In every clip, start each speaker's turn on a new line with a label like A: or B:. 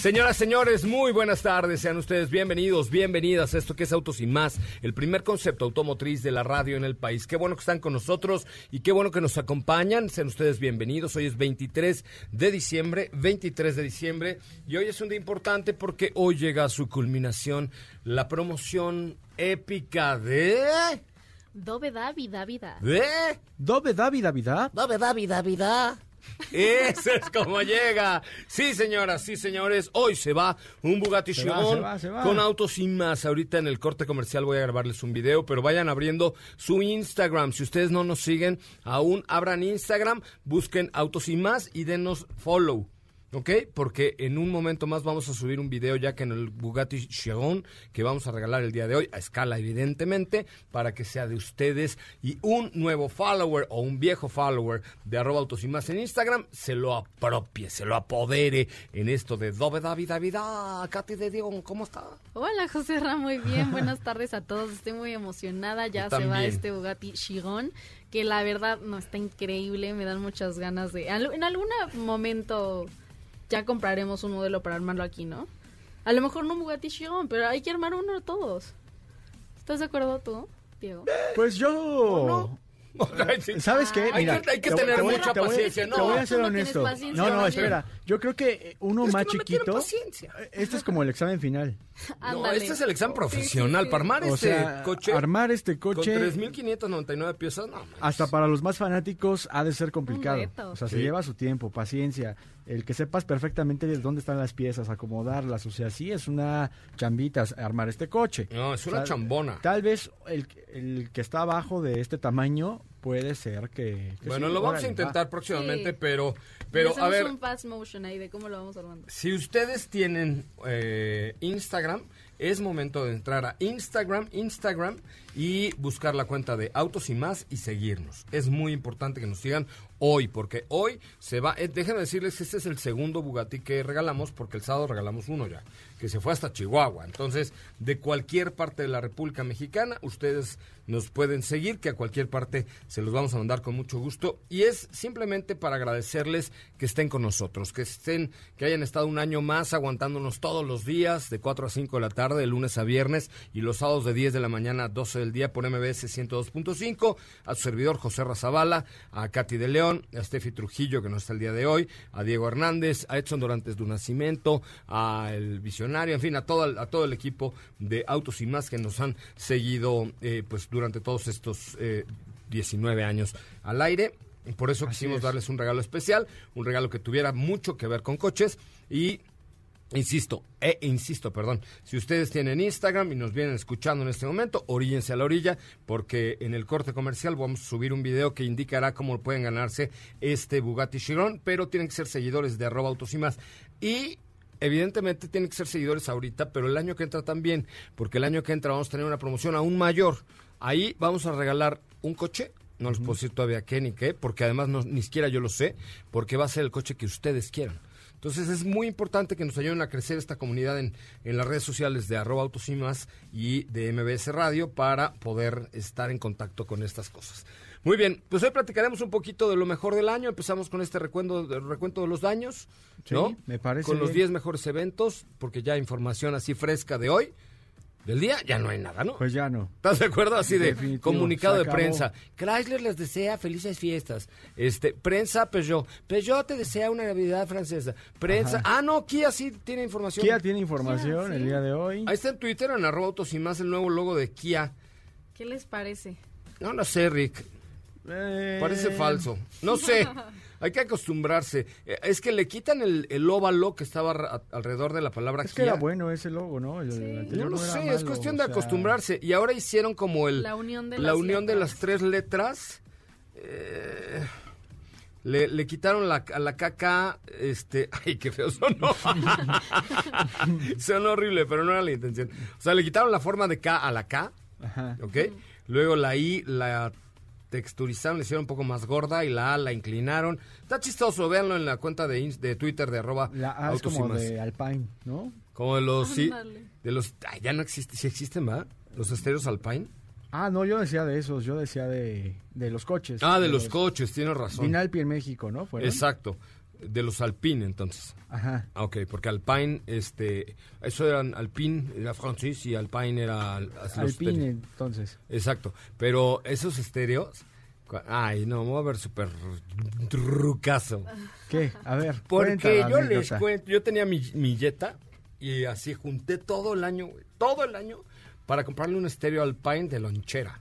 A: Señoras, señores, muy buenas tardes. Sean ustedes bienvenidos, bienvenidas a esto que es Autos y Más, el primer concepto automotriz de la radio en el país. Qué bueno que están con nosotros y qué bueno que nos acompañan. Sean ustedes bienvenidos. Hoy es 23 de diciembre, 23 de diciembre. Y hoy es un día importante porque hoy llega a su culminación la promoción épica de...
B: Dove da vida vida.
A: ¿De?
C: Dove da vida vida.
A: Dove da vida Eso es como llega. Sí, señoras, sí, señores. Hoy se va un Bugatti
C: Se va,
A: Chiron
C: se va, se va.
A: con autos sin más. Ahorita en el corte comercial voy a grabarles un video, pero vayan abriendo su Instagram. Si ustedes no nos siguen, aún abran Instagram, busquen autos sin más y denos follow. ¿Ok? Porque en un momento más vamos a subir un video ya que en el Bugatti Chiron que vamos a regalar el día de hoy, a escala evidentemente, para que sea de ustedes y un nuevo follower o un viejo follower de arroba autos y más en Instagram se lo apropie, se lo apodere en esto de Dove David David. Katy de Dion, ¿cómo está?
B: Hola José Ra, muy bien. Buenas tardes a todos. Estoy muy emocionada. Ya
A: Yo
B: se va este Bugatti Chiron, que la verdad no está increíble. Me dan muchas ganas de. En algún momento ya compraremos un modelo para armarlo aquí, ¿no? A lo mejor no un Bugatti Chiron, pero hay que armar uno todos. ¿Estás de acuerdo tú, Diego?
C: Pues yo. ¿Sabes qué?
A: Hay que- hay que tener
C: te voy-
A: mucha
C: te voy-
A: paciencia,
C: Te
A: no.
C: voy a ser
B: Tú no
C: honesto. No, espera. Yo creo que eh, uno
A: Es que
C: más
A: no me tiene
C: chiquito.
A: paciencia.
C: eh, Este es como el examen final.
A: No, este es el examen profesional. Para armar
C: O
A: este
C: sea,
A: coche.
C: armar este
A: Con
C: coche
A: 3.599 piezas, no.
C: hasta para los más fanáticos ha de ser complicado. O sea, se lleva su tiempo, paciencia. El que sepas perfectamente de dónde están las piezas, acomodarlas. O sea, sí es una chambita armar este coche.
A: No, es una
C: O sea,
A: chambona.
C: Tal vez el, el que está abajo de este tamaño puede ser que... que
A: Bueno,
C: sí,
A: lo vamos a intentar
C: va.
A: próximamente,
B: Sí.
A: pero, pero a ver,
B: un fast motion ahí de cómo lo vamos armando.
A: si ustedes tienen eh, Instagram, es momento de entrar a Instagram, Instagram y buscar la cuenta de Autos y más y seguirnos. Es muy importante que nos sigan hoy, porque hoy se va. eh, déjenme decirles que este es el segundo Bugatti que regalamos, porque el sábado regalamos uno ya, que se fue hasta Chihuahua. Entonces, de cualquier parte de la República Mexicana, ustedes nos pueden seguir, que a cualquier parte se los vamos a mandar con mucho gusto. Y es simplemente para agradecerles que estén con nosotros, que estén, que hayan estado un año más aguantándonos todos los días, de 4 a 5 de la tarde, de lunes a viernes, y los sábados de 10 de la mañana a 12 del día por MBS 102.5, a su servidor José Razabala, a Katy de León, a Steffi Trujillo, que no está el día de hoy, a Diego Hernández, a Edson Dorantes de Nacimiento, a El Visionario, en fin, a todo, el- a todo el equipo de Autos y Más que nos han seguido eh, pues durante todos estos eh, 19 años al aire. Por eso
C: Así
A: quisimos
C: es.
A: darles un regalo especial, un regalo que tuviera mucho que ver con coches y Insisto, e insisto, perdón, si ustedes tienen Instagram y nos vienen escuchando en este momento, oríllense a la orilla, porque en el corte comercial vamos a subir un video que indicará cómo pueden ganarse este Bugatti Chiron, pero tienen que ser seguidores de arroba autos y más. Y evidentemente tienen que ser seguidores ahorita, pero el año que entra también, porque el año que entra vamos a tener una promoción aún mayor. Ahí vamos a regalar un coche No les puedo decir todavía qué ni qué, porque además no, ni siquiera yo lo sé, porque va a ser el coche que ustedes quieran. Entonces es muy importante que nos ayuden a crecer esta comunidad en, en las redes sociales de arroba autos y más y de MBS Radio para poder estar en contacto con estas cosas. Muy bien, pues hoy platicaremos un poquito de lo mejor del año. Empezamos con este recuento, recuento de los daños,
C: Sí,
A: ¿no?
C: me parece
A: Con los
C: bien.
A: 10 mejores eventos, porque ya información así fresca de hoy, del día, ya no hay nada, ¿no?
C: Pues ya no.
A: ¿Estás de acuerdo? Así de
C: Definitivo,
A: comunicado de prensa. Chrysler les desea felices fiestas. Este, prensa Peugeot. Peugeot te desea una Navidad francesa. Prensa. Ah, no, Kia sí tiene información.
C: Kia tiene información
B: Kia,
C: el
B: sí.
C: día de hoy.
A: Ahí está en Twitter, en arroba autos y más, el nuevo logo de Kia.
B: ¿Qué les parece?
A: No lo sé, Rick.
C: Eh,
A: Parece falso. No sé. Hay que acostumbrarse. Eh, Es que le quitan el, el óvalo que estaba alrededor de la palabra
C: Es que era bueno ese logo, ¿no? El,
B: Sí.
A: No lo sé, es cuestión
C: o
A: de
C: sea,
A: acostumbrarse. Y ahora hicieron como el...
B: La unión de
A: la
B: las
A: unión de
B: letras.
A: las tres letras. eh, le, le quitaron la, a la caca, este, ay, qué feo sonó. sonó horrible, pero no era la intención. O sea, le quitaron la forma de K a la K,
C: Ajá.
A: ¿ok? Luego la I la texturizaron, le hicieron un poco más gorda y la A la inclinaron. Está chistoso, véanlo en la cuenta de, de Twitter de arroba
C: La A es como
A: más.
C: de Alpine, ¿no?
A: Como de los, sí, de los, ay, ya no existe, sí existen, ¿verdad? Los estéreos Alpine.
C: Ah, no, yo decía de esos, yo decía de, de los coches.
A: Ah, de los coches, tienes razón.
C: Vinalpi en México, ¿no? ¿Fueron?
A: Exacto, de los Alpine entonces.
C: Ajá.
A: Ah, ok, porque Alpine, este, eso eran Alpine, era francés y Alpine era
C: Alpine, entonces.
A: Exacto, pero esos estéreos, ay, no, me voy a ver súper trucazo.
C: ¿Qué? A ver,
A: Porque yo les cuento, yo tenía mi, mi Jetta y así junté todo el año, todo el año, para comprarle un estéreo Alpine de lonchera.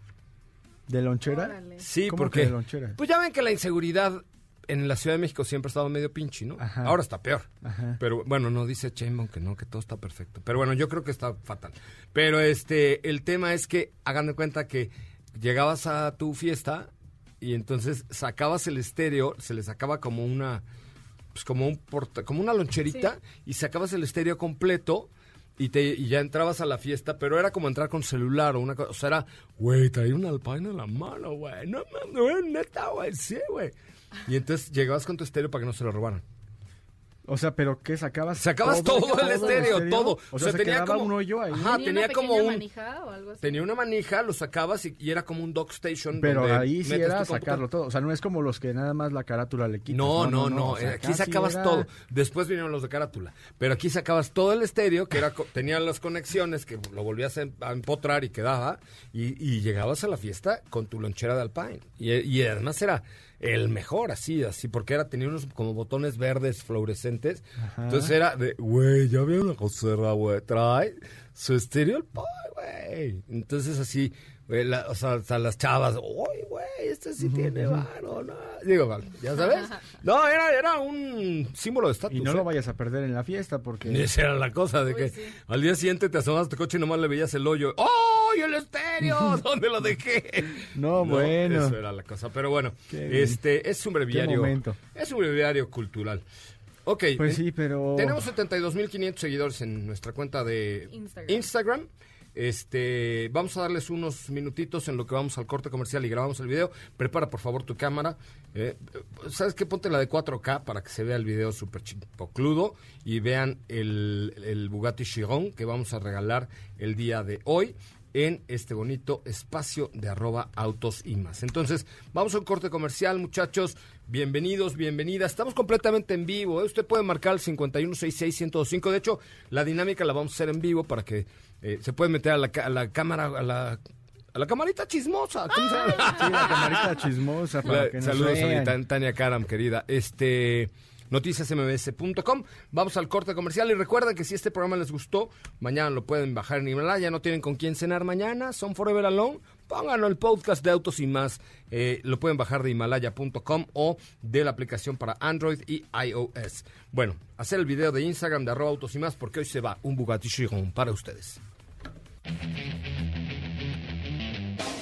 C: ¿De lonchera?
B: Órale.
A: Sí,
C: ¿Cómo
A: porque
C: que de lonchera?
A: pues ya ven que la inseguridad en la Ciudad de México siempre ha estado medio pinche, ¿no?
C: Ajá.
A: Ahora está peor.
C: Ajá.
A: Pero bueno, no dice Chainbaum que no, que todo está perfecto. Pero bueno, yo creo que está fatal. Pero este, el tema es que hagan de cuenta que llegabas a tu fiesta y entonces sacabas el estéreo, se le sacaba como una pues como un porta- como una loncherita y sacabas el estéreo completo y te y ya entrabas a la fiesta, pero era como entrar con celular o una cosa, o sea, era, güey, traía un Alpine en la mano, güey, no mames, güey, neta, güey, sí, güey. Y entonces llegabas con tu estéreo para que no se lo robaran.
C: O sea, ¿pero qué sacabas?
A: Sacabas todo, el estéreo, todo.
C: O sea, se
A: tenía como
C: un hoyo ahí.
A: Ajá,
B: ¿Tenía,
A: tenía
B: una
A: como un
B: manija o algo así?
A: tenía una manija, lo sacabas y, y era como un dock station.
C: Pero
A: donde
C: ahí sí era sacarlo todo. O sea, no es como los que nada más la carátula le quitas.
A: No, no, no,
C: o sea,
A: aquí sacabas
C: era-
A: todo. Después vinieron los de carátula. Pero aquí sacabas todo el estéreo, que era tenía las conexiones, que lo volvías a em- a empotrar y quedaba. Y, y llegabas a la fiesta con tu lonchera de Alpine. Y, y además era el mejor, así, así, porque era tenía unos como botones verdes fluorescentes.
C: Ajá.
A: Entonces era de, güey, ya veo una coserra, güey, trae su estéreo Alpine, güey. Entonces así, la- o sea, o sea, las chavas, uy, güey, este sí tiene varo, ¿no? Digo, vale, ya sabes. No, era, era un símbolo de estatus.
C: Y no
A: ¿eh?
C: lo vayas a perder en la fiesta porque...
A: Y Esa era la cosa, de
B: Uy,
A: que
B: sí.
A: al día siguiente te asomabas a tu coche y nomás le veías el hoyo. ¡Oh, y el estéreo! ¿Dónde lo dejé?
C: No, bueno.
A: Eso era la cosa. Pero bueno,
C: Qué bien.
A: este es un breviario. Es un breviario cultural. Ok.
C: Pues
A: en-
C: sí, pero...
A: Tenemos 72.500 seguidores en nuestra cuenta de
B: Instagram.
A: Instagram. Este, vamos a darles unos minutitos en lo que vamos al corte comercial y grabamos el video. Prepara por favor tu cámara. Eh, ¿Sabes qué? Ponte la de 4K para que se vea el video súper chipocludo y vean el, el Bugatti Chiron que vamos a regalar el día de hoy en este bonito espacio de arroba autos y más. Entonces, vamos a un corte comercial, muchachos. Bienvenidos, bienvenidas. Estamos completamente en vivo. ¿eh? Usted puede marcar el 5166-1025. De hecho, la dinámica la vamos a hacer en vivo para que eh, se puede meter a la, a la cámara, a la, a la camarita chismosa. ¿Cómo se llama?
C: Sí, la camarita chismosa para
A: La-
C: que nos
A: saludos a mi Tania Karam, querida. Este noticiasmbs.com. Vamos al corte comercial y recuerden que si este programa les gustó, mañana lo pueden bajar en Himalaya. No tienen con quién cenar mañana, son Forever Alone. Pónganlo el podcast de Autos y más. Eh, lo pueden bajar de himalaya.com o de la aplicación para Android y iOS. Bueno, hacer el video de Instagram de arroba autos y más porque hoy se va un Bugatti Chiron para ustedes.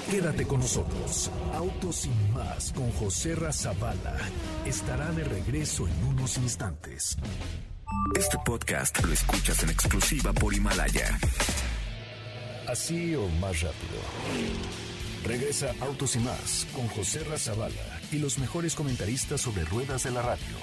D: Quédate con nosotros. Autos sin más con José Razabala estará de regreso en unos instantes. Este podcast lo escuchas en exclusiva por Himalaya. Así o más rápido. Regresa Autos y más con José Razabala y los mejores comentaristas sobre ruedas de la radio.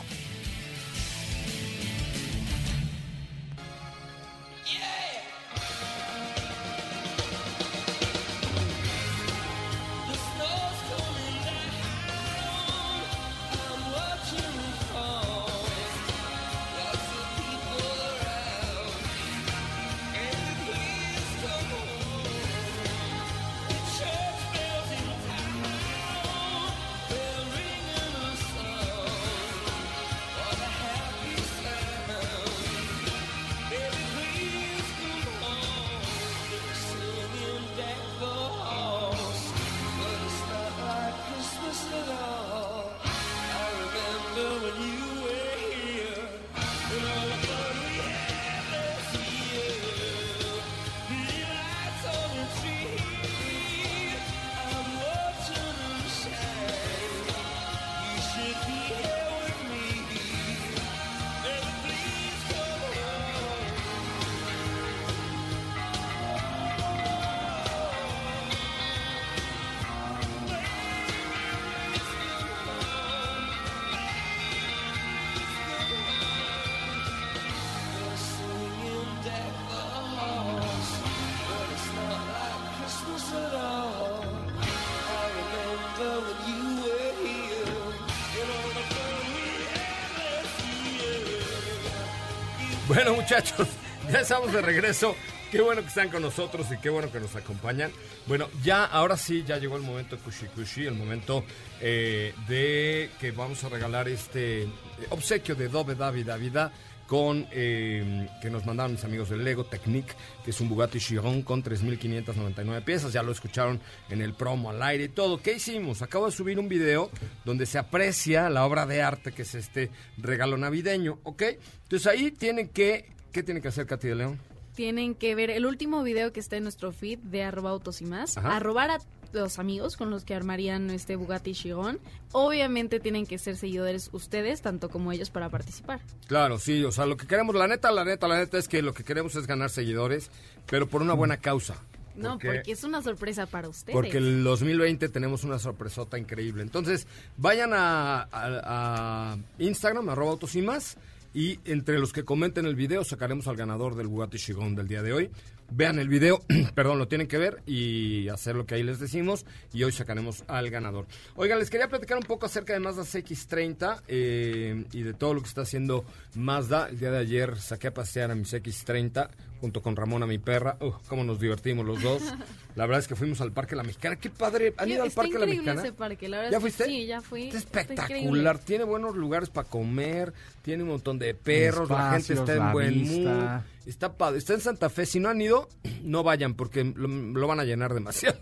A: Bueno, muchachos, ya estamos de regreso. Qué bueno que están con nosotros y qué bueno que nos acompañan. Bueno, ya, ahora sí, ya llegó el momento Kushi Kushi, el momento eh, de que vamos a regalar este obsequio de Dove David Davida con eh, que nos mandaron mis amigos del Lego Technique, que es un Bugatti Chiron con 3.599 piezas. Ya lo escucharon en el promo al aire y todo. ¿Qué hicimos? Acabo de subir un video donde se aprecia la obra de arte que es este regalo navideño, ¿ok? Entonces ahí tienen que, ¿qué tienen que hacer Katy de León?
B: Tienen que ver el último video que está en nuestro feed de arroba autos y más. Arrobar a los amigos con los que armarían este Bugatti Chiron. Obviamente tienen que ser seguidores ustedes, tanto como ellos, para participar.
A: Claro, sí, o sea, lo que queremos, la neta, la neta, la neta es que lo que queremos es ganar seguidores, pero por una buena causa.
B: No, porque, es una sorpresa para ustedes.
A: Porque el 2020 tenemos una sorpresota increíble. Entonces, vayan a, a Instagram, arroba autos y más, y entre los que comenten el video sacaremos al ganador del Bugatti Chiron del día de hoy. Vean el video, perdón, lo tienen que ver y hacer lo que ahí les decimos y hoy sacaremos al ganador. Oigan, les quería platicar un poco acerca de Mazda CX-30 eh, y de todo lo que está haciendo Mazda. El día de ayer saqué a pasear a mi CX-30 junto con Ramona, mi perra. Uh, cómo nos divertimos los dos. La verdad es que fuimos al Parque La Mexicana. Qué padre. ¿Han ido al Parque La Mexicana?
B: Ese parque. La verdad
A: ¿Ya fuiste?
B: Sí, ya fui.
A: Está espectacular. tiene buenos lugares para comer. Tiene un montón de perros. la gente está en buen mood. Está padre. Está en Santa Fe. Si no han ido, no vayan porque lo, van a llenar demasiado.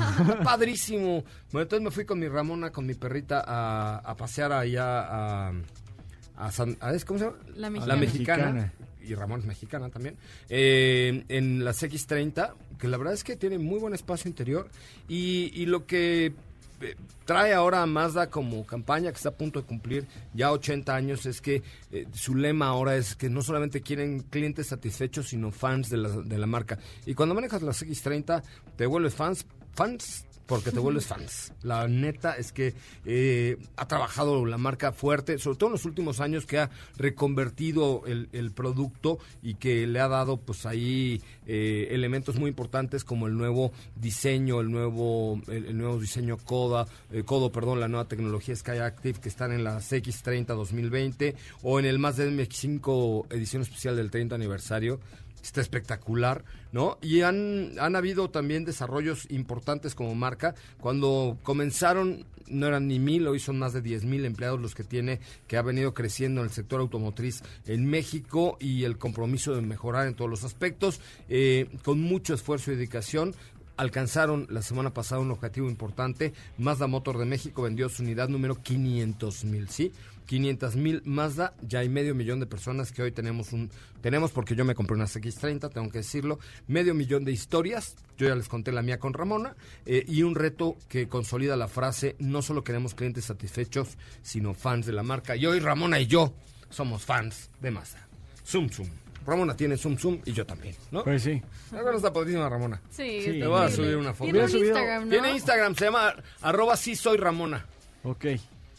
A: padrísimo. Bueno, entonces me fui con mi Ramona, con mi perrita a, a pasear allá a... A, ¿Cómo se llama?
B: La Mexicana.
A: La Mexicana y Ramón es mexicana también, eh, en las X30, que la verdad es que tiene muy buen espacio interior y, lo que eh, trae ahora a Mazda como campaña que está a punto de cumplir ya 80 años es que eh, su lema ahora es que no solamente quieren clientes satisfechos sino fans de la, de la marca. Y cuando manejas las X30 te vuelves fans fans porque te vuelves fans. La neta es que eh, ha trabajado la marca fuerte, sobre todo en los últimos años, que ha reconvertido el, producto y que le ha dado pues ahí eh, elementos muy importantes como el nuevo diseño, el nuevo, el, nuevo diseño Coda, eh, Codo, perdón, la nueva tecnología Sky Active que están en la X30 2020 o en el más de MX5 edición especial del 30 aniversario está espectacular, ¿no? Y han, han habido también desarrollos importantes como marca. Cuando comenzaron, no eran ni mil, hoy son más de diez mil empleados los que tiene, que ha venido creciendo en el sector automotriz en México y el compromiso de mejorar en todos los aspectos, eh, con mucho esfuerzo y dedicación alcanzaron la semana pasada un objetivo importante. Mazda Motor de México vendió su unidad número 500 mil, ¿sí? 500 mil Mazda, ya hay medio millón de personas que hoy tenemos un, tenemos porque yo me compré una X30, tengo que decirlo, medio millón de historias, yo ya les conté la mía con Ramona, eh, y un reto que consolida la frase, no solo queremos clientes satisfechos, sino fans de la marca. Y hoy Ramona y yo somos fans de Mazda. Zoom, zoom. Ramona tiene Zoom Zoom y yo también, ¿no?
C: Pues sí.
A: Ahora está padrísima Ramona.
B: Sí,
C: Sí.
A: Le voy a subir una foto.
B: Tiene un Instagram, ¿no?
A: Tiene Instagram, se llama arroba sí soy Ramona.
C: Ok,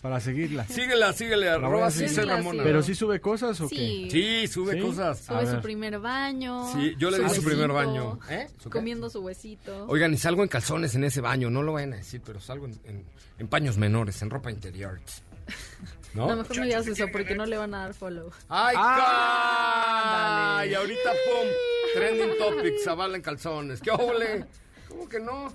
C: para seguirla.
A: Síguela, síguele, arroba Ramona.
C: ¿Pero sí sube cosas o qué?
B: Sí.
A: Sí, sube
C: ¿Sí?
A: cosas.
B: Sube su primer baño.
A: Sí, yo le di
B: su
A: primer baño. ¿Eh?
B: Comiendo su huesito.
A: Oigan, y salgo en calzones en ese baño, no lo vayan a decir, pero salgo en, en- en paños menores, en ropa interior. ¿No?
B: No, mejor no digas eso porque no le van a dar follow.
A: ¡Ay,
C: Ah,
A: Y ahorita, pum, trending topic, Zavala en calzones. ¿Qué ole? ¿Cómo que no?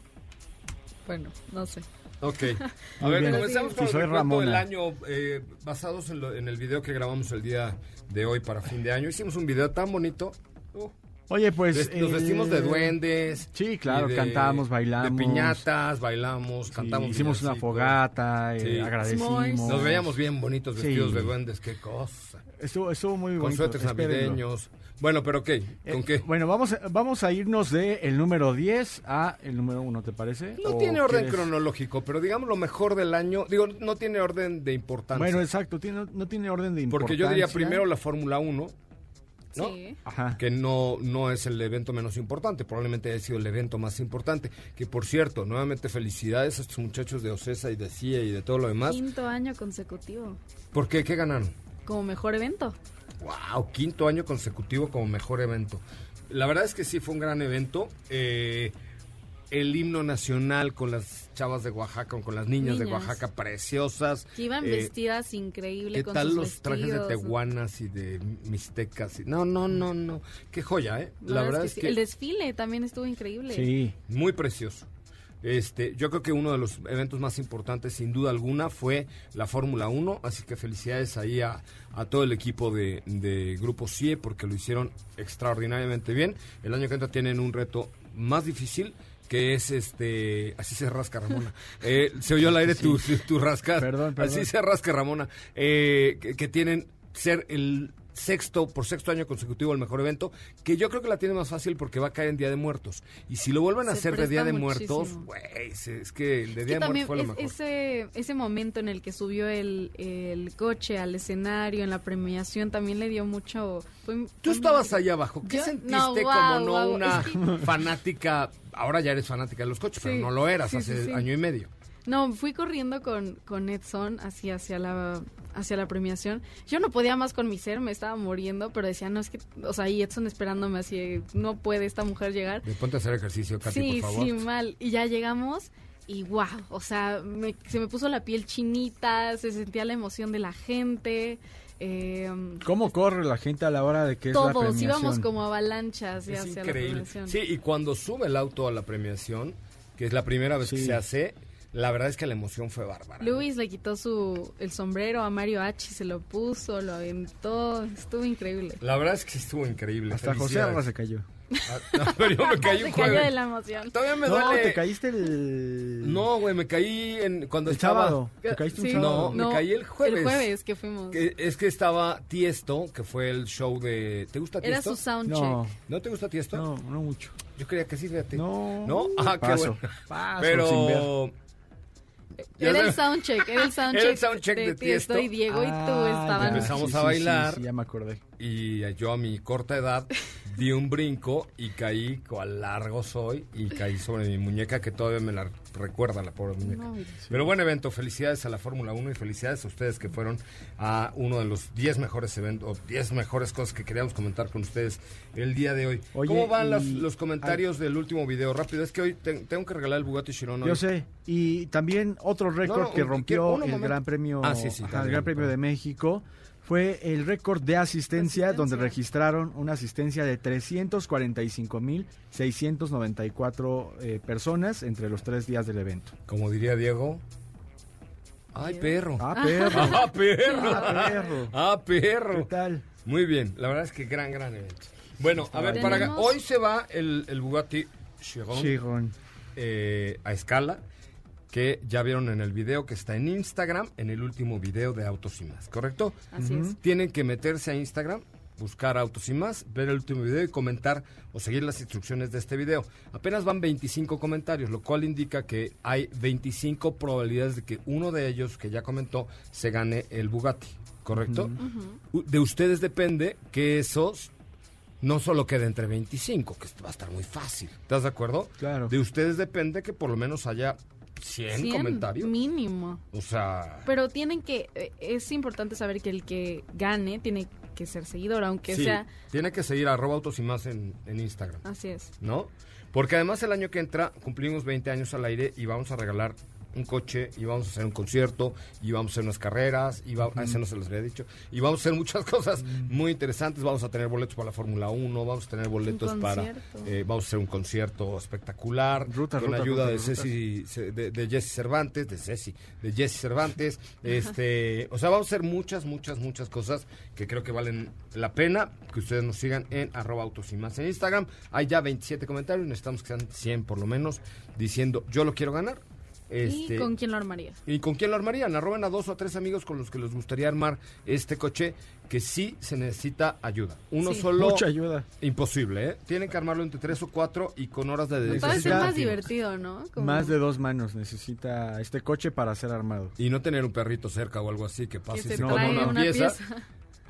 B: Bueno, no sé.
A: Ok. A ver, comenzamos con el recuento del año eh, basados en, lo- en el video que grabamos el día de hoy para fin de año. Hicimos un video tan bonito. Uh,
C: Oye, pues...
A: Nos
C: eh,
A: vestimos de duendes.
C: Sí, claro,
A: y
C: cantamos, bailamos.
A: De piñatas, bailamos,
C: sí,
A: cantamos.
C: hicimos una fogata, eh,
A: Sí.
C: agradecimos.
A: Nos veíamos bien bonitos
C: Sí.
A: vestidos de duendes, qué cosa.
C: Estuvo, estuvo muy
A: Con
C: bonito.
A: suéteres
C: espérenlo.
A: navideños. Bueno, pero ¿qué? ¿Con
C: Eh,
A: qué?
C: Bueno, vamos, a- vamos a irnos de el número 10 a el número 1, ¿te parece?
A: No
C: ¿O
A: tiene orden
C: quieres-
A: cronológico, pero digamos lo mejor del año. Digo, no tiene orden de importancia.
C: Bueno, exacto, tiene, no tiene orden de importancia.
A: porque yo diría primero la Fórmula 1, ¿no?
B: Sí.
C: Ajá.
A: que no, no es el evento menos importante, probablemente haya sido el evento más importante. Que por cierto, nuevamente felicidades a estos muchachos de Ocesa y de CIA y de todo lo demás.
B: Quinto año consecutivo.
A: ¿Por qué? ¿Qué ganaron?
B: Como mejor evento.
A: ¡Wow! Quinto año consecutivo como mejor evento. La verdad es que sí fue un gran evento. Eh, el himno nacional con las chavas de Oaxaca, con las niñas, de. Oaxaca preciosas.
B: Que iban
A: Eh,
B: vestidas increíble
A: ¿Qué
B: con
A: tal
B: sus
A: los trajes de tehuanas y de mixtecas? y- No, no, no, no. Qué joya, ¿eh? La, verdad es
B: sí.
A: que,
B: El desfile también estuvo increíble.
C: Sí.
A: muy precioso. Este, yo creo que uno de los eventos más importantes, sin duda alguna, fue la Fórmula 1. Así que felicidades ahí a, a todo el equipo de, de Grupo CIE porque lo hicieron extraordinariamente bien. El año que entra tienen un reto más difícil que es este así se rasca Ramona Eh, se oyó al aire tu, tu rascar
C: Perdón, perdón.
A: así se rasca Ramona Eh, que, que tienen ser el sexto por sexto año consecutivo el mejor evento que yo creo que la tiene más fácil porque va a caer en Día de Muertos y si lo vuelven a
B: Se
A: hacer de Día de Muertos güey es que el de Día de Muertos fue lo
B: es-
A: mejor
B: ese, ese momento en el que subió el, el coche al escenario en la premiación también le dio mucho... fue-
A: Tú estabas ahí abajo. ¿Qué
B: Yo-
A: sentiste
B: no,
A: como no una
B: es que-
A: fanática? Ahora ya eres fanática de los coches, pero no lo eras
B: sí,
A: hace
B: sí.
A: año y medio.
B: No, fui corriendo con, con Edson hacia, hacia, la, hacia la premiación. Yo no podía más con mi ser, me estaba muriendo, pero decía, no, es que, o sea, y Edson esperándome así, no puede esta mujer llegar.
A: De ponte a hacer ejercicio, Katy,
B: sí,
A: por favor.
B: sí, mal. Y ya llegamos y wow, o sea, me- se me puso la piel chinita, se sentía la emoción de la gente. Eh,
C: ¿Cómo corre la gente a la hora de que es la
B: todos
C: premiación?
B: íbamos como avalanchas
A: Es
B: hacia la
A: increíble.
B: premiación.
A: Sí, y cuando sube el auto a la premiación, que es la primera vez que se hace, la verdad es que la emoción fue bárbara.
B: Luis le quitó su el sombrero a Mario H, se lo puso, lo aventó, estuvo increíble.
A: La verdad es que estuvo increíble.
C: Hasta José. Arra se cayó.
A: Ah, no, pero yo me caí un
B: cayó
A: jueves.
B: de la emoción.
A: Todavía me
C: no,
A: duele.
C: te caíste el...
A: No, güey, me caí en, cuando
C: El
A: estaba...
C: sábado. Te caíste un
B: Sí,
C: sábado.
A: No, me caí el jueves.
B: El jueves que fuimos.
A: Que- es que estaba Tiesto, que fue el show de... ¿Te gusta
B: Era
A: Tiesto?
B: su soundcheck.
C: No,
A: ¿No te gusta Tiesto?
C: no, no mucho.
A: Yo creía que sí, fíjate.
C: No.
A: ¿No? Ah, qué
C: Paso,
A: bueno.
C: paso, sin ver.
B: Era el soundcheck, era el soundcheck,
A: Era el soundcheck de
B: Tiesto
A: Tiesto.
B: y Diego y tú
C: Ah,
B: estaban.
A: Empezamos
C: sí,
A: a bailar.
C: Sí, sí, ya me acordé.
A: Y yo a mi corta edad di un brinco y caí, cual largo soy, y caí sobre mi muñeca que todavía me la recuerda la pobre muñeca.
B: No,
A: Pero buen evento, felicidades a la Fórmula 1 y felicidades a ustedes que fueron a uno de los 10 mejores eventos, o 10 mejores cosas que queríamos comentar con ustedes el día de hoy.
C: Oye,
A: ¿Cómo van
C: y-
A: los, los comentarios del último video? Rápido, es que hoy te- tengo que regalar el Bugatti Chiron.
C: Yo sé. Y también otro récord
A: No, no,
C: que rompió
A: uno
C: el
A: momento.
C: Gran Premio,
A: Ah, sí, sí,
C: ajá,
A: también,
C: el Gran Premio de México fue el récord de asistencia,
B: Asistencia.
C: donde registraron una asistencia de 345.694 eh, personas entre los tres días del evento.
A: Como diría Diego. ¡Ay, perro!
C: ¡Ah, perro!
A: ¡Ah, perro!
C: ¡Ah, perro!
A: ¡Ah, perro!
C: ¿Qué tal?
A: Muy bien, la verdad es que gran, gran evento. Bueno, a ver, para hoy se va el, el Bugatti Chiron
C: Chiron.
A: eh, a escala, que ya vieron en el video que está en Instagram, en el último video de Autos y Más, ¿correcto?
B: Así es.
A: Tienen que meterse a Instagram, buscar Autos y Más, ver el último video y comentar o seguir las instrucciones de este video. Apenas van 25 comentarios, lo cual indica que hay 25 probabilidades de que uno de ellos, que ya comentó, se gane el Bugatti, ¿correcto? De ustedes depende que esos no solo quede entre 25, que esto va a estar muy fácil. ¿Estás de acuerdo?
C: Claro.
A: De ustedes depende que por lo menos haya 100,
B: 100
A: comentarios.
B: Mínimo.
A: O sea,
B: Pero tienen que, eh, es importante saber que el que gane tiene que ser seguidor, aunque
A: sí,
B: sea,
A: tiene que seguir arroba autos y más en, en Instagram,
B: así es.
A: ¿no? Porque además el año que entra cumplimos 20 años al aire y vamos a regalar un coche y vamos a hacer un concierto y vamos a hacer unas carreras y va, a ese no se les había dicho y vamos a hacer muchas cosas muy interesantes. Vamos a tener boletos para la Fórmula 1 vamos a tener boletos para eh, vamos a hacer un concierto espectacular
C: Ruta,
A: con
C: ruta,
A: ayuda
C: ruta,
A: de. Ceci Ce- de, de Jesse Cervantes de Ceci de Jesse Cervantes. Este o sea vamos a hacer muchas muchas muchas cosas que creo que valen la pena que ustedes nos sigan en arroba autos y más en Instagram. Hay ya 27 comentarios necesitamos que sean 100 por lo menos diciendo yo lo quiero ganar este,
B: ¿Y con quién lo armarías?
A: ¿Y con quién lo armarían? Arroben a dos o a tres amigos con los que les gustaría armar este coche que sí se necesita ayuda. Uno
B: Sí.
A: solo...
C: Mucha ayuda.
A: Imposible, ¿eh? Tienen que armarlo entre tres o cuatro y con horas de
B: Puede
A: dedicación.
B: ser más divertido, ¿no? Como-
C: Más de dos manos necesita este coche para ser armado.
A: Y no tener un perrito cerca o algo así que pase
B: que se
C: no,
A: una,
B: una
A: pieza.
B: pieza.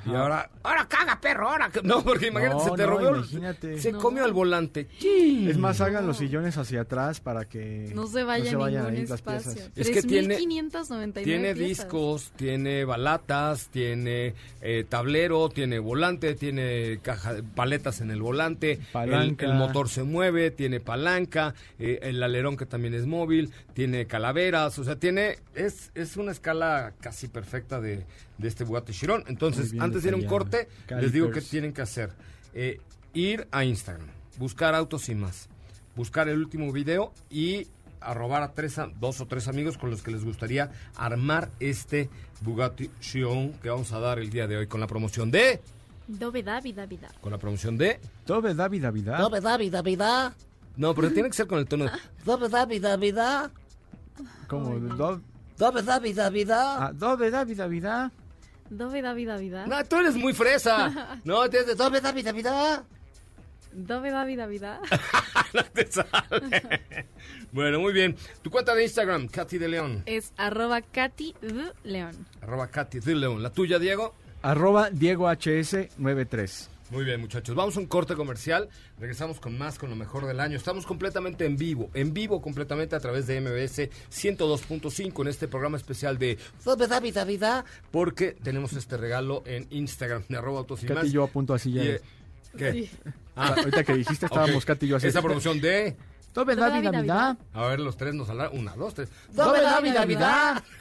A: Y ahora, ahora caga perro, ahora. que-". No, porque imagínate,
C: No,
A: se te
C: no, imagínate.
A: Se
B: No.
A: comió el volante.
C: Es más, hagan los sillones hacia atrás para que
B: No se vaya
C: se vayan ahí las
B: espacio.
C: piezas.
A: Es que tiene-
B: 3.599
A: Tiene
B: piezas.
A: discos, tiene balatas, tiene eh, tablero, tiene volante, tiene caja, paletas en el volante, el,
C: Palanca.
A: el motor se mueve, tiene palanca, eh, el alerón que también es móvil, tiene calaveras, o sea, tiene es es una escala casi perfecta de, de este Bugatti Chiron. Entonces,
C: bien
A: antes de ir a un corte, les digo que
C: Calipers.
A: tienen que hacer. Eh, ir a Instagram, buscar autos y más, buscar el último video y arrobar a tres, a- dos o tres amigos con los que les gustaría armar este Bugatti Chiron que vamos a dar el día de hoy con la promoción de,
B: Dove Davi, Davi, Davi.
A: con la promoción de,
C: Todo David David.
E: Dove Davi Davi da.
A: no, pero tiene que ser con el tono de,
E: Dove Davi Davi da.
C: Como do,
E: Dove Davi Davi da.
C: ah, Dove David David.
B: Dove Davi, Davi, Davi.
A: no, tú eres muy fresa, no, tienes de
E: Dove Davi Davi da.
B: Dove Davi, Davi, Davi.
A: no te sale. bueno, muy bien, tu cuenta de Instagram, Katy de León,
B: Es arroba Katy D. León.
A: arroba Katy de León, la tuya, Diego.
C: Arroba Diego HS 93.
A: Muy bien, muchachos. Vamos a un corte comercial. Regresamos con más, con lo mejor del año. Estamos completamente en vivo, en vivo completamente a través de MBS 102.5 en este programa especial de
E: Dove Davi Davi da.
A: porque tenemos este regalo en Instagram de arroba autos y
C: Katy
A: más.
C: y yo apunto así ya.
A: Y, eh, ¿Qué?
B: Sí.
A: Ah,
C: Ahorita que dijiste estábamos
A: ok.
C: Katy y yo así.
A: Esa promoción de...
B: Dove
C: David
B: David
C: David.
A: A ver, los tres nos hablaron. Una, dos, tres.
E: Dove Davi Davi da.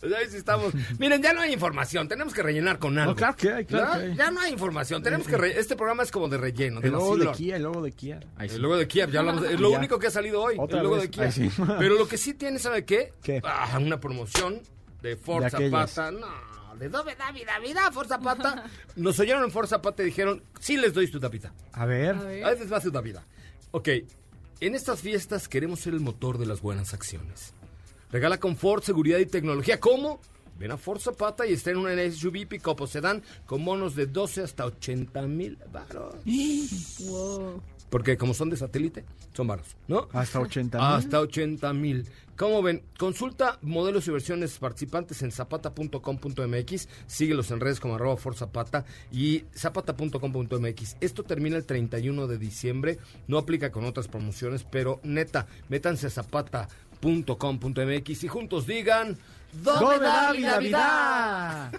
A: Pues ahí sí estamos. Miren, ya no hay información. Tenemos que rellenar con algo.
C: No, claro que hay, claro hay.
A: Ya no hay información. Tenemos que... re- Este programa es como de relleno. De
C: El logo de. Kia, el logo de Kia. Ahí sí.
A: El logo de Kiev, ya hablamos. es lo
C: Ya.
A: único que ha salido hoy.
C: Otra
A: el logo
C: vez.
A: de
C: sí.
A: Pero lo que sí tiene, ¿sabe qué?
C: ¿Qué?
A: Ah, una promoción de Forza
C: aquellas.
A: Pata. No, de Dove David, David, Forza Pata. Nos oyeron en Forza Pata y dijeron, sí les doy su tapita.
C: A ver.
B: A ver.
A: A veces va su tapita. Ok, en estas fiestas queremos ser el motor de las buenas acciones. Regala confort, seguridad y tecnología. ¿Cómo? Ven a Forza Pata y está en una SUV, pick-up o sedán con bonos de 12 hasta 80 mil baros.
B: Wow.
A: Porque como son de satélite, son baros, ¿no?
C: Hasta 80 mil.
A: Hasta 80 mil. ¿Cómo ven? Consulta modelos y versiones participantes en zapata.com.mx. Síguelos en redes como arroba forzapata y zapata.com.mx. Esto termina el 31 de diciembre. No aplica con otras promociones, pero neta, métanse a zapata.com.mx y juntos digan...
C: Dove David David.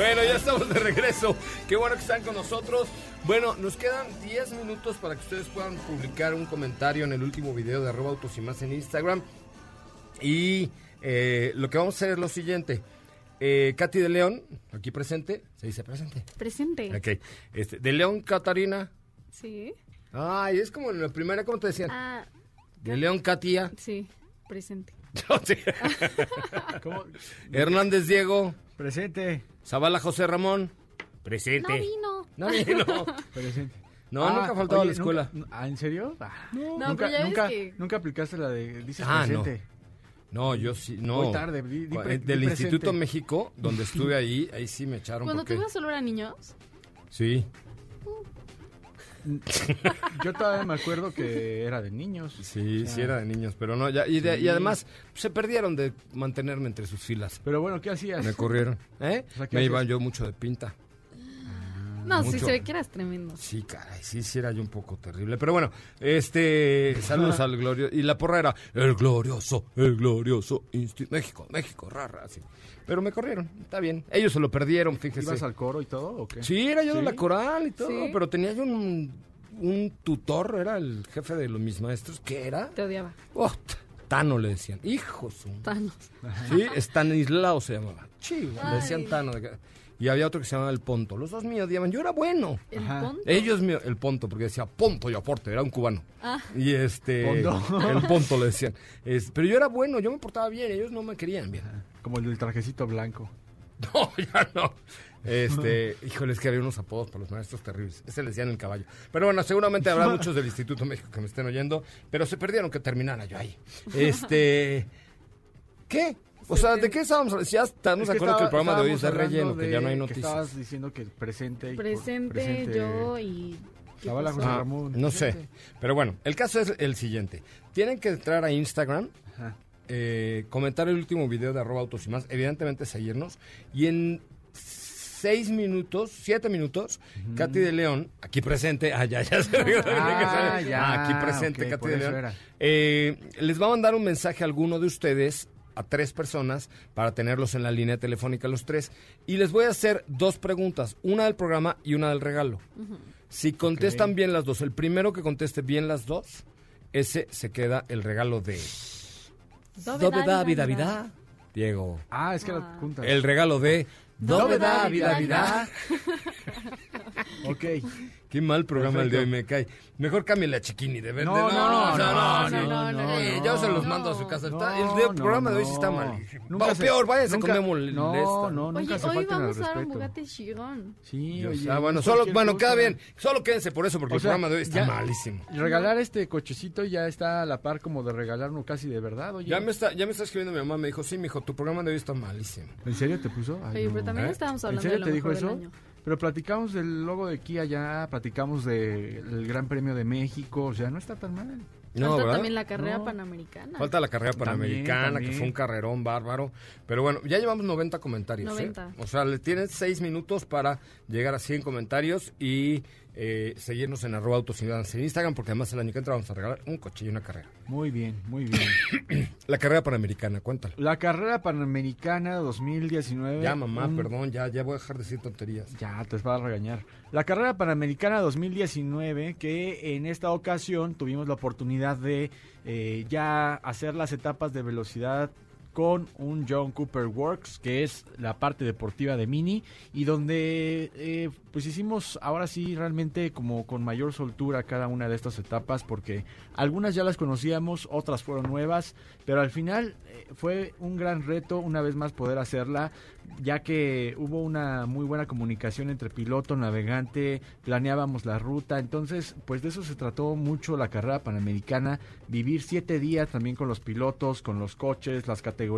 A: Bueno, ya estamos de regreso. Qué bueno que están con nosotros. Bueno, nos quedan 10 minutos para que ustedes puedan publicar un comentario en el último video de arroba autos y más en Instagram. Y eh, lo que vamos a hacer es lo siguiente. Eh, Katy de León, aquí presente. Se dice presente.
B: Presente.
A: Ok. Este, de León, Catarina.
B: Sí.
A: Ay, es como en la primera, ¿cómo te decían?
B: Ah,
A: De León, Katia.
B: sí, presente.
A: Hernández Diego.
C: Presente.
A: Zavala José Ramón. Presente.
B: No vino.
A: No vino.
C: Presente.
A: No, nunca faltaba a la escuela.
C: nunca- ¿Ah, en serio? Ah,
B: No,
C: nunca,
B: pero ya ves
C: nunca,
B: que-
C: nunca aplicaste la de dices
A: Ah, no.
C: presente.
A: No, yo sí, no.
C: Voy tarde, di- di
A: Cu-
C: pre-
A: eh,
C: di
A: Del. Instituto México, donde estuve ahí, ahí sí me echaron
B: Cuando
A: porque...
B: tú ibas solo eran niños.
A: Sí,
C: Yo todavía me acuerdo que era de niños.
A: sí,
C: O sea,
A: sí era de niños, pero no, ya, y, de- y además se perdieron de mantenerme entre sus filas.
C: Pero bueno, ¿qué hacías?
A: Me corrieron, ¿eh?
C: O sea, ¿qué
A: me iba yo mucho de pinta.
B: No, sí
A: mucho.
B: se ve que eras tremendo.
A: Sí, caray, sí, sí era yo un poco terrible. Pero bueno, este, saludos al glorioso. Y la porra era, el glorioso, el glorioso Insti- México, México, rara, así. Pero me corrieron, está bien. Ellos se lo perdieron, fíjese.
C: ¿Ibas al coro y todo o qué?
A: Sí, era yo de
C: ¿Sí?
A: la coral y todo,
B: Sí.
A: pero tenía yo un, un tutor, era el jefe de los mis maestros, ¿qué era?
B: Te odiaba.
A: Oh, Tano le decían, hijo su...
B: Thanos.
A: Sí, Stanislao se llamaba. Chihuahua, le decían. Tano. de que- Y había otro que se llamaba El Ponto. Los dos me odiaban, yo era bueno.
B: El
C: Ajá.
B: ponto.
A: Ellos, me- el Ponto, porque decía Ponto y aporte, era un cubano.
B: Ah.
A: Y este...
C: Ponto.
A: El Ponto le decían. Es- pero yo era bueno, yo me portaba bien, ellos no me querían bien.
C: Como el del trajecito blanco.
A: No, ya no. Este, híjole, es que había unos apodos para los maestros terribles. Ese le decían el caballo. Pero bueno, seguramente habrá muchos del Instituto México que me estén oyendo, pero se perdieron que terminara yo ahí. Este, ¿qué? O sea, ¿de qué estábamos hablando? Ya estamos de
C: Es que
A: acuerdo que el
C: estaba-
A: programa de hoy es de
C: estábamos
A: relleno, que ya no hay noticias.
C: estabas diciendo que el presente. y por-
B: Presente, yo y... ¿qué
C: Zavala
B: pasó?
C: José
A: Ah,
C: Ramón.
A: no sé.
C: presente.
A: Pero bueno, el caso es el siguiente. Tienen que entrar a Instagram, eh, comentar el último video de arroba autos y más, evidentemente seguirnos. Y en seis minutos, siete minutos, Katy de León, aquí presente, ah, ya, ya se vio.
C: Ah, ya,
A: Ah, aquí presente, Katy de León. Eh, les va a mandar un mensaje a alguno de ustedes, a tres personas, para tenerlos en la línea telefónica los tres. Y les voy a hacer dos preguntas, una del programa y una del regalo. Si contestan bien las dos, el primero que conteste bien las dos, ese se queda el regalo de...
B: Dobe da, vida, vida.
A: Diego.
C: Ah, es que era juntas.
A: El regalo de...
B: Dobe da,
A: vida,
B: vida,
C: Ok.
A: Qué mal programa el de hoy me cae. Mejor cámbiale a Chiquini, de verdad.
C: No, no, no,
B: no, no, no,
A: Sí,
B: no,
A: yo se los mando a su casa. El de-
C: no,
A: programa de hoy sí está malísimo.
C: Nunca
A: peor, váyase
C: nunca-
A: con Memo
C: No, no, nunca
B: Oye, hoy vamos a dar un. Bugatti Chiron.
C: Sí, oye,
A: ah, bueno, solo, bueno, queda bien. Solo quédense por eso, porque el programa de hoy está malísimo.
C: Regalar este cochecito ya está a la par como de regalar uno casi de verdad, oye.
A: Ya me está, ya me está escribiendo mi mamá, me dijo, sí, mijo, tu programa de hoy está malísimo.
C: ¿En serio te puso?
B: Oye, pero también estábamos
C: ¿En
B: hablando
C: serio
B: de lo
C: te dijo
B: mejor del
C: eso?
B: año.
C: Pero platicamos del logo de Kia ya, platicamos del Gran Premio de México, o sea, no está tan mal.
A: No,
B: Falta
A: ¿verdad?
B: también la carrera
C: No.
B: panamericana.
A: Falta la carrera
C: También,
A: panamericana, que fue un carrerón bárbaro. Pero bueno, ya llevamos 90 comentarios. ¿eh?
B: 90.
A: O sea, le tienes 6 minutos para llegar a 100 comentarios y eh, seguirnos en arroba autos y Ciudadanos en Instagram, porque además el año que entra vamos a regalar un coche y una carrera.
C: Muy bien, muy bien.
A: La carrera panamericana, cuéntalo.
C: la carrera panamericana 2019.
A: Ya, mamá,
C: un-
A: perdón, ya, ya voy a dejar de decir tonterías.
C: Ya, te vas a regañar. La carrera panamericana 2019, que en esta ocasión tuvimos la oportunidad de eh, ya hacer las etapas de velocidad con un John Cooper Works, que es la parte deportiva de Mini, y donde eh, pues hicimos ahora sí realmente como con mayor soltura cada una de estas etapas, porque algunas ya las conocíamos, otras fueron nuevas, pero al final eh, fue un gran reto una vez más poder hacerla, ya que hubo una muy buena comunicación entre piloto, navegante, planeábamos la ruta, entonces pues de eso se trató mucho la carrera panamericana, vivir siete días también con los pilotos, con los coches, las categorías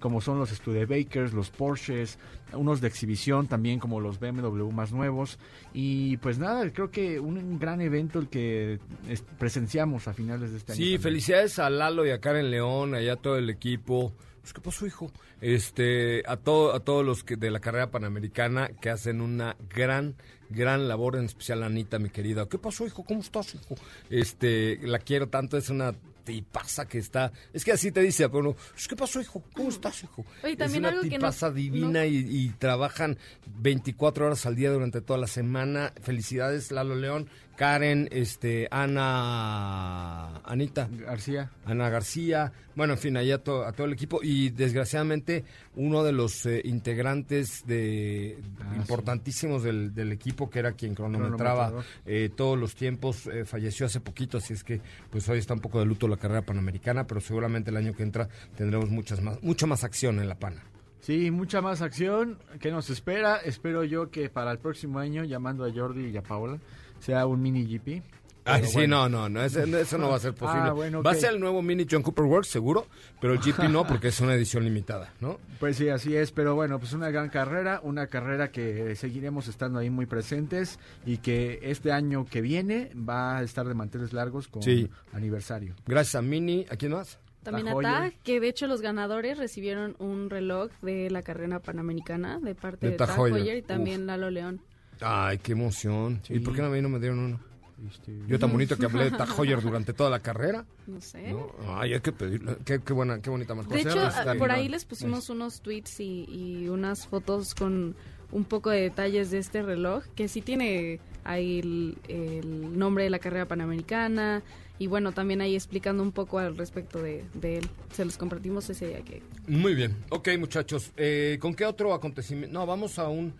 C: como son los Studebakers, los Porsches, unos de exhibición también como los BMW más nuevos y pues nada, creo que un gran evento el que es- presenciamos a finales de este año.
A: Sí, felicidades a Lalo y a Karen León, allá todo el equipo. Pues, ¿Qué pasó, hijo? Este, a todo, a todos los que de la carrera panamericana que hacen una gran, gran labor, en especial a Anita, mi querida. ¿Qué pasó, hijo? ¿Cómo estás, hijo? Este, la quiero tanto, es una tipaza que está. Es que así te dice, pero ¿qué pasó, hijo? ¿Cómo estás, hijo?
B: Oye,
A: es
B: también
A: una
B: algo que no-
A: tipaza divina
B: no-
A: y, y trabajan 24 horas al día durante toda la semana. Felicidades, Lalo León, Karen, este, Ana, Anita.
C: García.
A: Ana García, bueno, en fin, allá a, to- a todo el equipo y desgraciadamente uno de los eh, integrantes de
C: Ah,
A: importantísimos del, del equipo que era quien cronometraba eh, todos los tiempos eh, falleció hace poquito, así es que pues hoy está un poco de luto la carrera panamericana, pero seguramente el año que entra tendremos muchas más, mucha más acción en la pana.
C: Sí, mucha más acción que nos espera. Espero yo que para el próximo año, llamando a Jordi y a Paola, sea un mini GP.
A: Ay, sí,
C: bueno.
A: no, no, no, eso no va a ser posible.
C: Ah, bueno,
A: Va a ser el nuevo mini John Cooper Works, seguro, pero el GP no, porque es una edición limitada, ¿no?
C: Pues sí, así es, pero bueno, pues una gran carrera, una carrera que seguiremos estando ahí muy presentes y que este año que viene va a estar de manteles largos con
A: Sí.
C: aniversario.
A: Gracias a Mini, ¿a quién más?
B: También a. TAG, que de hecho los ganadores recibieron un reloj de la carrera panamericana de parte
A: De
B: de,
A: Tag. Heuer
B: y también Lalo León.
A: Ay, qué emoción.
C: Sí.
A: ¿Y por qué a mí no me dieron uno?
C: Este,
A: Yo tan bonito que hablé de Tag Heuer durante toda la carrera.
B: No sé.
A: ¿no? Ay, hay que pedirle. Qué, qué buena, qué bonita marca.
B: De
A: José
B: hecho, ah, por ahí les pusimos unos tweets y, y unas fotos con un poco de detalles de este reloj, que sí tiene ahí el, el nombre de la carrera panamericana y bueno, también ahí explicando un poco al respecto de, de él. Se los compartimos ese día que...
A: Muy bien. Ok, muchachos. eh, ¿Con qué otro acontecimiento? No, vamos a un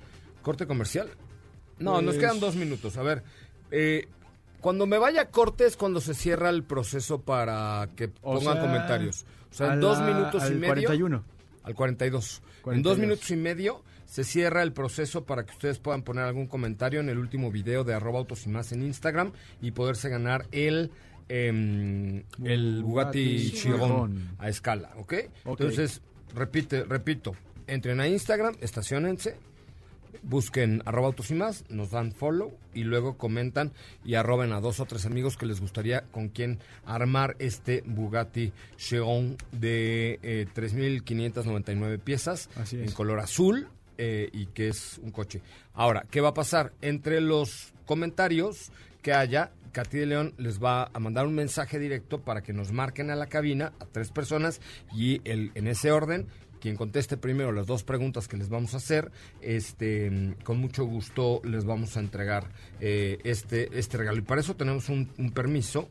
A: corte comercial. No, nos
C: Pues-
A: quedan dos minutos. A ver, eh, cuando me vaya a corte es cuando se cierra el proceso para que
C: O
A: pongan
C: sea,
A: comentarios. O sea, en dos
C: la-
A: minutos y
C: al
A: medio.
C: 41.
A: Al 42. En
C: 42.
A: dos minutos y medio se cierra el proceso para que ustedes puedan poner algún comentario en el último video de arroba autos y más en Instagram y poderse ganar el, em, el Bugatti Chiron a escala, ¿ok?
C: Ok.
A: Entonces, repite, repito, entren a Instagram, estacionense, busquen arroba autos y más, nos dan follow y luego comentan y arroben a dos o tres amigos que les gustaría con quien armar este Bugatti Chiron de eh, 3.599 piezas en color azul eh, y que es un coche. Ahora, ¿qué va a pasar? Entre los comentarios que haya, Katy de León les va a mandar un mensaje directo para que nos marquen a la cabina a tres personas y el, en ese orden quien conteste primero las dos preguntas que les vamos a hacer, este, con mucho gusto les vamos a entregar eh, este, este regalo. Y para eso tenemos un, un permiso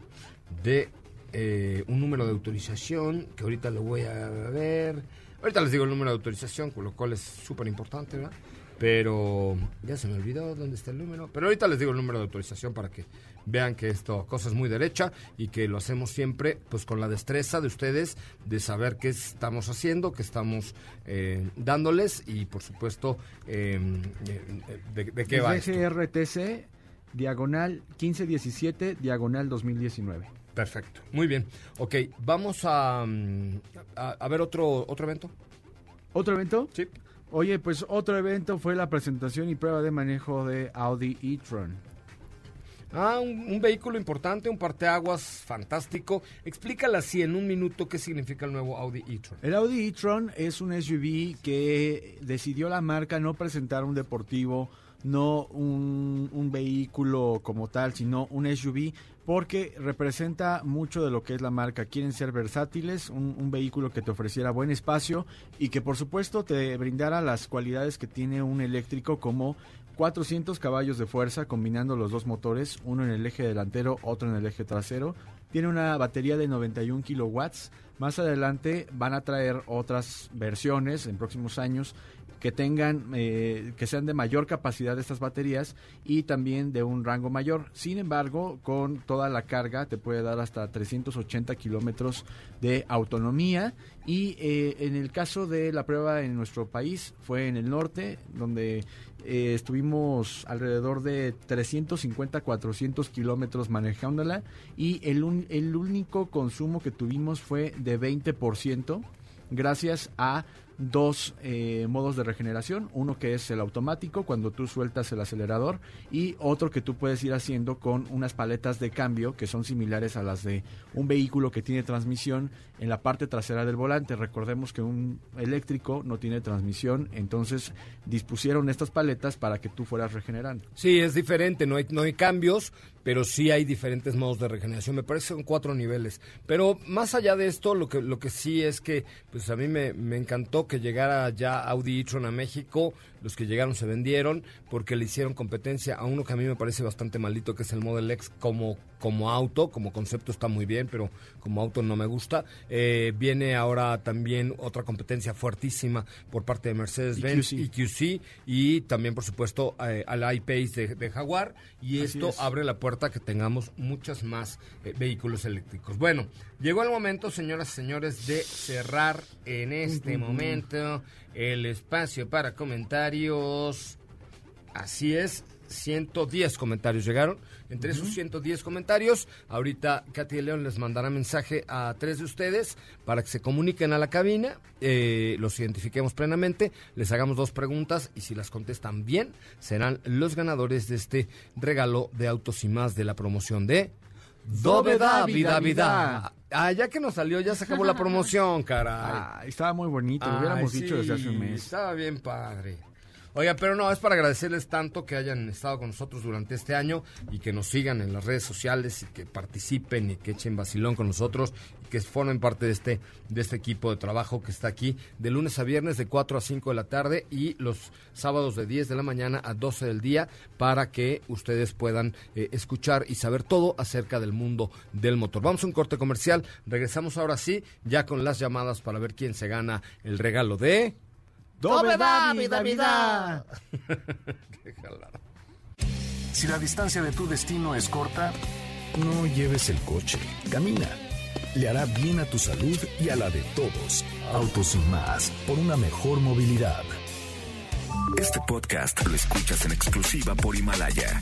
A: de eh, un número de autorización, que ahorita lo voy a ver. Ahorita les digo el número de autorización, con lo cual es súper importante, ¿verdad? Pero ya se me olvidó dónde está el número. Pero ahorita les digo el número de autorización para que vean que esto cosa es muy derecha y que lo hacemos siempre pues con la destreza de ustedes de saber qué estamos haciendo, qué estamos eh, dándoles y por supuesto eh, eh, de, de qué va esto.
C: GRTC, diagonal 1517, diagonal 2019.
A: Perfecto, muy bien. Ok, vamos a, mm, a, a ver otro, otro evento.
C: ¿Otro evento?
A: Sí.
C: Oye, pues otro evento fue la presentación y prueba de manejo de Audi e-tron.
A: Ah, un, un vehículo importante, un parteaguas fantástico. Explícala así en un minuto qué significa el nuevo Audi e-tron.
C: El Audi e-tron es un SUV que decidió la marca no presentar un deportivo, no un, un vehículo como tal, sino un SUV porque representa mucho de lo que es la marca. Quieren ser versátiles, un, vehículo que te ofreciera buen espacio y que por supuesto te brindara las cualidades que tiene un eléctrico como 400 caballos de fuerza combinando los dos motores, uno en el eje delantero, otro en el eje trasero. Tiene una batería de 91 kilowatts. Más adelante van a traer otras versiones en próximos años que tengan, eh, que sean de mayor capacidad estas baterías y también de un rango mayor. Sin embargo, con toda la carga te puede dar hasta 380 kilómetros de autonomía. Y eh, en el caso de la prueba en nuestro país fue en el norte, donde eh, estuvimos alrededor de 350, 400 kilómetros manejándola y el, un- el único consumo que tuvimos fue de 20% gracias a dos eh, modos de regeneración, uno que es el automático cuando tú sueltas el acelerador y otro que tú puedes ir haciendo con unas paletas de cambio que son similares a las de un vehículo que tiene transmisión en la parte trasera del volante. Recordemos que un eléctrico no tiene transmisión, entonces dispusieron estas paletas para que tú fueras regenerando.
A: Sí, es diferente, no hay, no hay cambios, pero sí hay diferentes modos de regeneración. Me parece que son cuatro niveles. Pero más allá de esto, lo que, lo que sí es que pues a mí me, me encantó que llegara ya Audi e-tron a México. Los que llegaron se vendieron porque le hicieron competencia a uno que a mí me parece bastante malito, que es el Model X como, como auto. Como concepto está muy bien, pero como auto no me gusta. Eh, viene ahora también otra competencia fuertísima por parte de Mercedes-Benz,
C: EQC.
A: EQC y también, por supuesto, eh, al iPace de, de Jaguar. Y
C: Así
A: esto
C: es.
A: abre la puerta a que tengamos muchos más eh, vehículos eléctricos. Bueno, llegó el momento, señoras y señores, de cerrar en este momento el espacio para comentarios. Así es, 110 comentarios llegaron. Entre esos 110 comentarios, ahorita Katy de León les mandará mensaje a tres de ustedes para que se comuniquen a la cabina, eh, los identifiquemos plenamente, les hagamos dos preguntas y si las contestan bien, serán los ganadores de este regalo de autos y más de la promoción de Doveda Vida Vida. Ah, ya que nos salió, ya se acabó la promoción, caray.
C: Ah, estaba muy bonito, lo hubiéramos
A: Ay,
C: dicho desde hace un mes.
A: Estaba bien padre. Oiga, pero no, es para agradecerles tanto que hayan estado con nosotros durante este año y que nos sigan en las redes sociales y que participen y que echen vacilón con nosotros y que formen parte de este, de este equipo de trabajo que está aquí de lunes a viernes de 4 a 5 de la tarde y los sábados de 10 de la mañana a 12 del día para que ustedes puedan eh, escuchar y saber todo acerca del mundo del motor. Vamos a un corte comercial, regresamos ahora sí, ya con las llamadas para ver quién se gana el regalo de...
E: ¡Doveda, vida, vida!
A: Qué jalada.
D: Si la distancia de tu destino es corta, no lleves el coche, camina. Le hará bien a tu salud y a la de todos. Autos y más, por una mejor movilidad. Este podcast lo escuchas en exclusiva por Himalaya.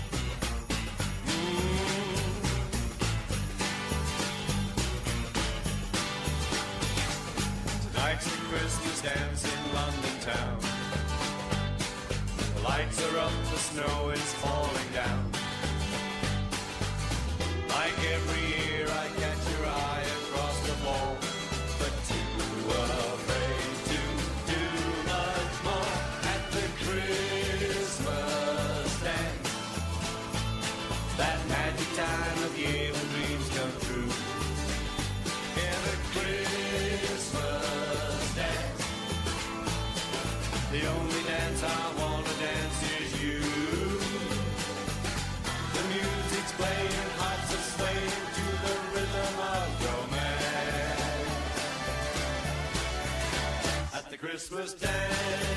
F: Christmas time.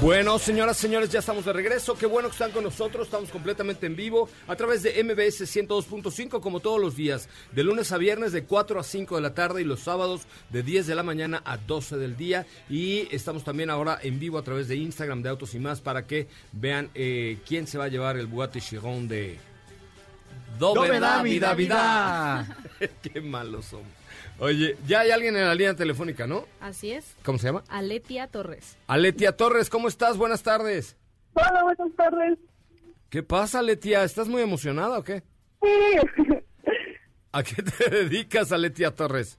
A: Bueno, señoras, señores, ya estamos de regreso. Qué bueno que están con nosotros. Estamos completamente en vivo a través de MBS 102.5 como todos los días, de lunes a viernes de 4 a 5 de la tarde y los sábados de 10 de la mañana a 12 del día. Y estamos también ahora en vivo a través de Instagram de Autos y más para que vean eh, quién se va a llevar el Bugatti Chiron de
C: Doveda, vida, vida.
A: Qué malos somos. Oye, ya hay alguien en la línea telefónica, ¿no?
B: Así es.
A: ¿Cómo se llama?
B: Aletia Torres.
A: Aletia Torres, ¿cómo estás? Buenas tardes.
G: Hola, buenas tardes.
A: ¿Qué pasa, Letia? ¿Estás muy emocionada o qué?
G: Sí,
A: ¿A qué te dedicas, Aletia Torres?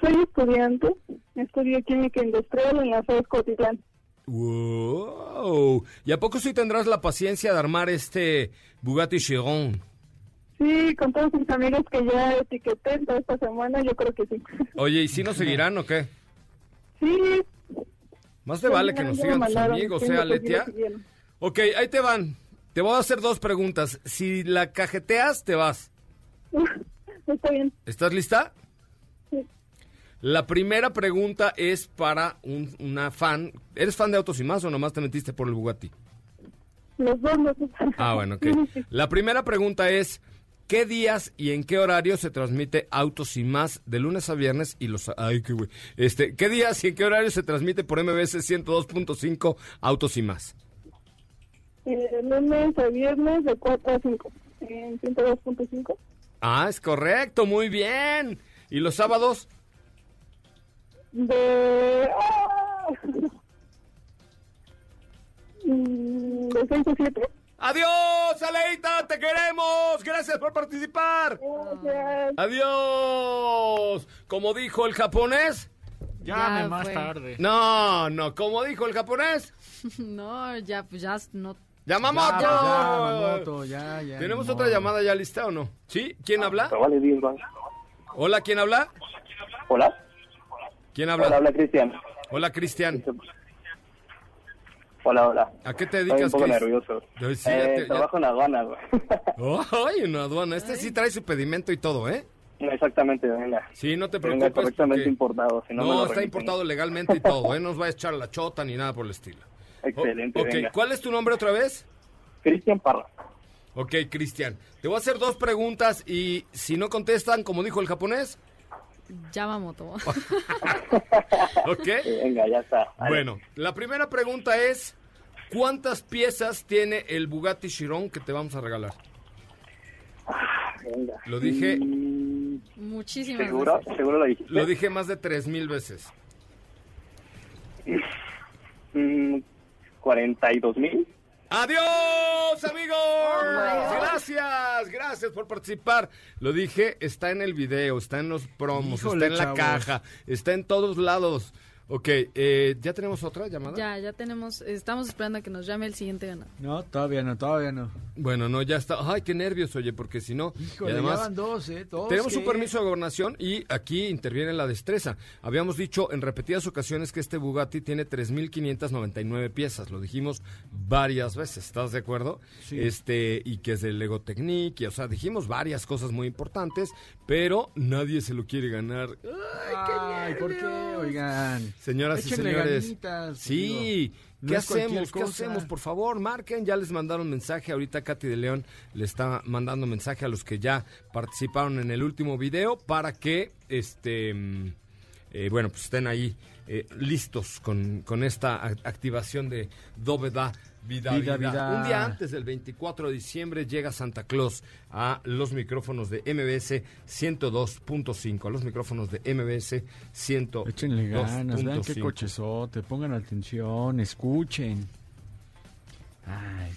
G: soy estudiante. Estudio química industrial en la FES Cotitlán.
A: ¡Wow! ¿Y a poco sí tendrás la paciencia de armar este Bugatti Chiron?
G: Sí, con todos mis amigos que ya etiqueté toda esta semana, yo creo que sí.
A: Oye, ¿y si nos seguirán o qué?
G: Sí.
A: Más te vale que nos sigan tus amigos, ¿eh, Aletia? Ok, ahí te van. te voy a hacer dos preguntas. Si la cajeteas, te vas.
G: Está bien.
A: ¿Estás lista?
G: Sí.
A: La primera pregunta es para un- una fan. ¿Eres fan de Autos y Más o nomás te metiste por el Bugatti?
G: Los dos, los dos.
A: Ah, bueno, ok. La primera pregunta es, ¿qué días y en qué horario se transmite Autos y Más de lunes a viernes y los... Ay, qué güey. Este, ¿qué días y en qué horario se transmite por MBS 102.5 Autos y Más?
G: Eh, lunes a viernes de 4 a 5. En 102.5.
A: Ah, es correcto, muy bien. ¿Y los sábados?
G: De. ¡Ah! Mm, De 6 a 7.
A: ¡Adiós, Aleita! ¡Te queremos! ¡Gracias por participar!
G: Gracias.
A: ¡Adiós! Como dijo el japonés.
C: Llame
B: Ya
C: más
B: fue.
C: tarde.
A: No, no, como dijo el japonés.
B: No, ya, pues ya no.
A: ¡Yamamoto!
C: Ya, ya, ya, ya,
A: ¿Tenemos otra llamada ya lista o no? ¿Sí? ¿Quién habla?
H: Vale, 10 más.
A: Hola, ¿quién habla?
H: Hola.
A: ¿Quién
H: Hola,
A: habla?
H: habla Cristian.
A: Hola, Cristian.
H: Hola, hola.
A: ¿A qué te
H: Estoy
A: dedicas,
H: un poco nervioso.
A: Ay, sí, ya
H: Eh,
A: te- ya-
H: Trabajo en aduana, güey.
A: Ay, en aduana. Este sí trae su pedimento y todo, ¿eh?
H: Exactamente, venga.
A: Sí, no te
H: Venga
A: preocupes.
H: correctamente
A: porque-
H: importado. Si no,
A: No, está
H: remiten.
A: importado legalmente y todo, ¿eh? No nos va a echar la chota ni nada por el estilo.
H: Excelente,
A: O- ok,
H: venga.
A: ¿cuál es tu nombre otra vez?
H: Cristian Parra.
A: Ok, Cristian. Te voy a hacer dos preguntas y si no contestan, como dijo el japonés,
B: Yamamoto.
A: ¿ok?
H: Venga, ya está. Vale.
A: Bueno, la primera pregunta es, ¿cuántas piezas tiene el Bugatti Chiron que te vamos a regalar?
H: Venga.
A: Lo dije,
H: Mm,
B: Muchísimas
H: ¿Seguro?
B: veces.
H: ¿Seguro lo dijiste?
A: lo dije más de tres mil veces.
H: Mm, 42 mil.
A: ¡Adiós, amigos! Gracias, gracias por participar. Lo dije, está en el video, está en los promos,
C: Híjole,
A: está en la
C: chavos.
A: caja, está en todos lados. Ok, eh, ¿ya tenemos otra llamada?
B: Ya, ya tenemos. Estamos esperando a que nos llame el siguiente ganador.
C: No, todavía no, todavía no.
A: Bueno, no, ya está. Ay, qué nervios, oye, porque si no...
C: Híjole,
A: y además,
C: ya van dos, ¿eh? Dos
A: Tenemos
C: que-
A: un permiso de gobernación y aquí interviene la destreza. Habíamos dicho en repetidas ocasiones que este Bugatti tiene 3.599 piezas. Lo dijimos varias veces, ¿estás de acuerdo?
C: Sí.
A: Este, y que es del Lego Technique, y, o sea, dijimos varias cosas muy importantes, pero nadie se lo quiere ganar.
C: Ay, ¿por qué? Oigan.
A: Señoras y señores.
C: ganitas,
A: sí.
C: digo,
A: ¿Qué hacemos? ¿Qué hacemos? Por favor, marquen. Ya les mandaron mensaje. Ahorita Katy de León le está mandando mensaje a los que ya participaron en el último video para que, este, mm, eh, bueno, pues estén ahí eh, listos con, con esta activación de Dóveda Vida,
C: Vida,
A: vida.
C: vida.
A: Un día antes del 24 de diciembre llega Santa Claus a los micrófonos de MBS 102.5, a los micrófonos de MBS 102.5.
C: Échenle ganas, vean qué cochezote, pongan atención, escuchen. Ay,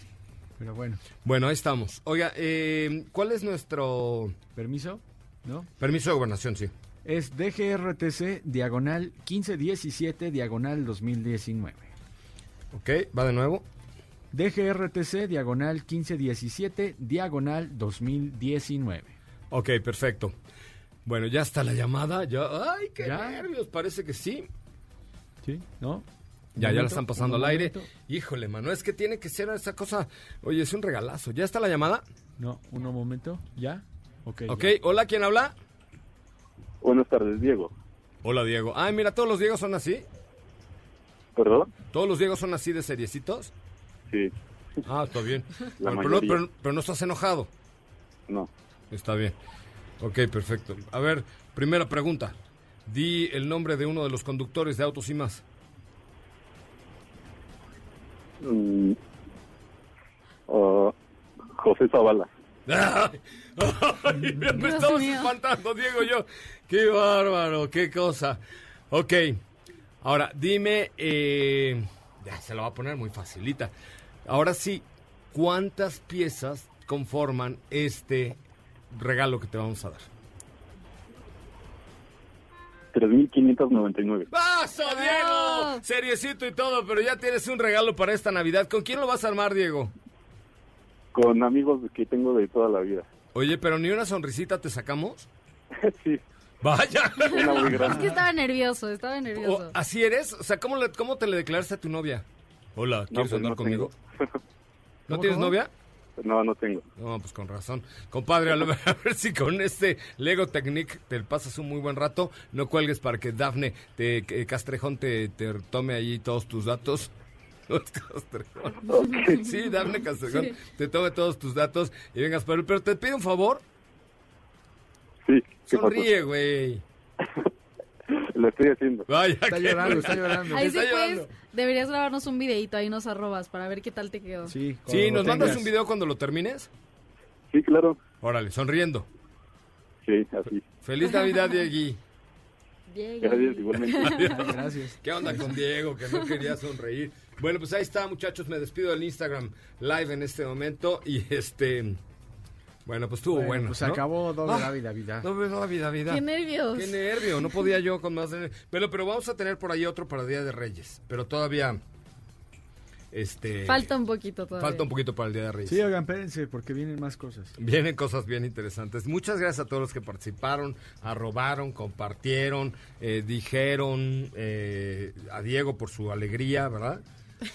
C: pero bueno,
A: Bueno, ahí estamos. Oiga, eh, ¿cuál es nuestro
C: permiso, ¿no?
A: permiso de gobernación? Sí.
C: Es DGRTC diagonal 1517 diagonal 2019.
A: Ok, va de nuevo.
C: DGRTC diagonal 1517 diagonal 2019.
A: Ok, perfecto. Bueno, ya está la llamada. Ya, ¡Ay, qué
C: ¿Ya?
A: nervios! Parece que sí.
C: ¿Sí? ¿No?
A: Ya, ya la están pasando al aire.
C: momento.
A: Híjole, mano, es que tiene que ser esa cosa. Oye, es un regalazo. ¿Ya está la llamada?
C: No, un momento, ¿ya? Ok.
A: Ok,
C: ya.
A: hola, ¿quién habla?
H: Buenas tardes, Diego.
A: Hola, Diego. Ay, mira, todos los Diegos son así.
H: ¿Perdón?
A: ¿Todos los Diegos son así de seriecitos?
H: Sí.
A: Ah, está bien.
H: La
A: Bueno, pero, no,
H: mayoría.
A: pero- pero no estás enojado.
H: No.
A: Está bien. Ok, perfecto. A ver, primera pregunta. Di el nombre de uno de los conductores de Autos y más.
H: Mm, ah, José Zavala.
A: ¡Ay! Ay, me
B: Dios
A: estabas
B: mío.
A: espantando, Diego, yo. ¡Qué bárbaro! ¡Qué cosa! Ok, ahora dime, eh, ya se lo va a poner muy facilita. Ahora sí, ¿cuántas piezas conforman este regalo que te vamos a dar?
H: 3.599.
A: ¡Paso,
B: Ah.
A: Diego! Seriecito y todo, pero ya tienes un regalo para esta Navidad. ¿Con quién lo vas a armar, Diego?
H: Con amigos que tengo de toda la vida.
A: Oye, pero ni una sonrisita te sacamos.
H: sí,
A: Vaya.
H: una muy
B: Es que estaba nervioso, estaba nervioso.
A: ¿Así eres? O sea, ¿cómo, le- ¿cómo te le declaraste a tu novia? Hola, ¿quieres
H: pues
A: andar
H: no
A: conmigo?
H: tengo.
A: ¿No
C: ¿Cómo,
A: tienes
C: cómo?
A: novia?
H: No, no tengo.
A: No, pues con razón. Compadre, a, lo- a ver si con este Lego Technique te pasas un muy buen rato. No cuelgues para que Dafne te, que Castrejón te, te tome ahí todos tus datos. No es Castrejón. Sí, Dafne Castrejón
H: Sí.
A: te tome todos tus datos y vengas por él. Pero te pido un favor.
H: Sí, ¿qué
A: Sonríe, güey.
H: Lo estoy haciendo.
A: Vaya,
C: Está llorando, está llorando.
B: Ahí sí pues, deberías grabarnos un videito, ahí nos arrobas para ver qué tal te quedó.
C: Sí,
A: Sí, ¿nos mandas un video cuando lo termines?
H: Sí, claro.
A: Órale, sonriendo.
H: Sí, así.
A: Feliz Navidad, Diegui.
H: Gracias, igualmente.
C: Gracias.
A: ¿Qué onda con Diego que no quería sonreír? Bueno, pues ahí está, muchachos. Me despido del Instagram Live en este momento. Y este. Bueno, pues estuvo
C: Bueno,
A: bueno.
C: pues se
A: ¿no?
C: acabó doble
A: Ah,
C: David, David.
A: Doble David, David.
B: Qué nervios.
A: Qué nervio. No podía yo con más. de- Pero, pero vamos a tener por ahí otro para Día de Reyes. Pero todavía. Este.
B: Falta un poquito todavía.
A: Falta un poquito para el Día de Reyes.
C: Sí, oigan, espérense, porque vienen más cosas.
A: Vienen cosas bien interesantes. Muchas gracias a todos los que participaron, arrobaron, compartieron, eh, dijeron eh, a Diego por su alegría, ¿verdad?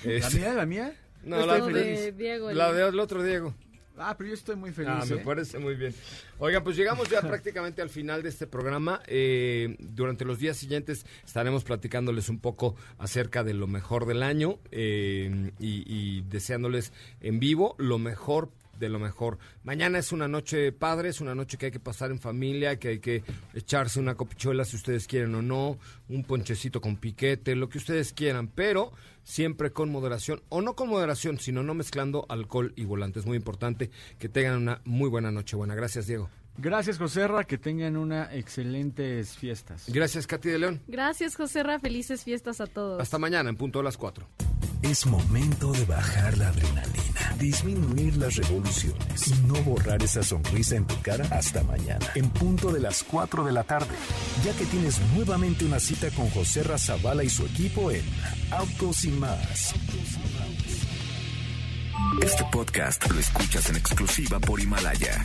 C: ¿La
A: Este-
C: mía, la mía?
A: No,
C: Yo
A: la
B: de. Diego. el-
A: La del otro Diego.
C: Ah, pero yo estoy muy feliz.
A: Ah, me
C: ¿eh?
A: parece muy bien. Oigan, pues llegamos ya prácticamente al final de este programa. Eh, durante los días siguientes estaremos platicándoles un poco acerca de lo mejor del año eh, y, y deseándoles en vivo lo mejor de lo mejor. Mañana es una noche padre, es una noche que hay que pasar en familia, que hay que echarse una copichuela si ustedes quieren o no, un ponchecito con piquete, lo que ustedes quieran, pero siempre con moderación, o no con moderación, sino no mezclando alcohol y volante. Es muy importante que tengan una muy buena noche. Buena, gracias Diego.
C: Gracias, Joserra, que tengan una excelentes fiestas.
A: Gracias Katy de León.
B: Gracias, Joserra. Felices fiestas a todos.
A: Hasta mañana en punto de las 4.
D: Es momento de bajar la adrenalina, disminuir las revoluciones y no borrar esa sonrisa en tu cara hasta mañana, en punto de las 4 de la tarde, ya que tienes nuevamente una cita con José Razabala y su equipo en Autos y más.
I: Este podcast lo escuchas en exclusiva por Himalaya.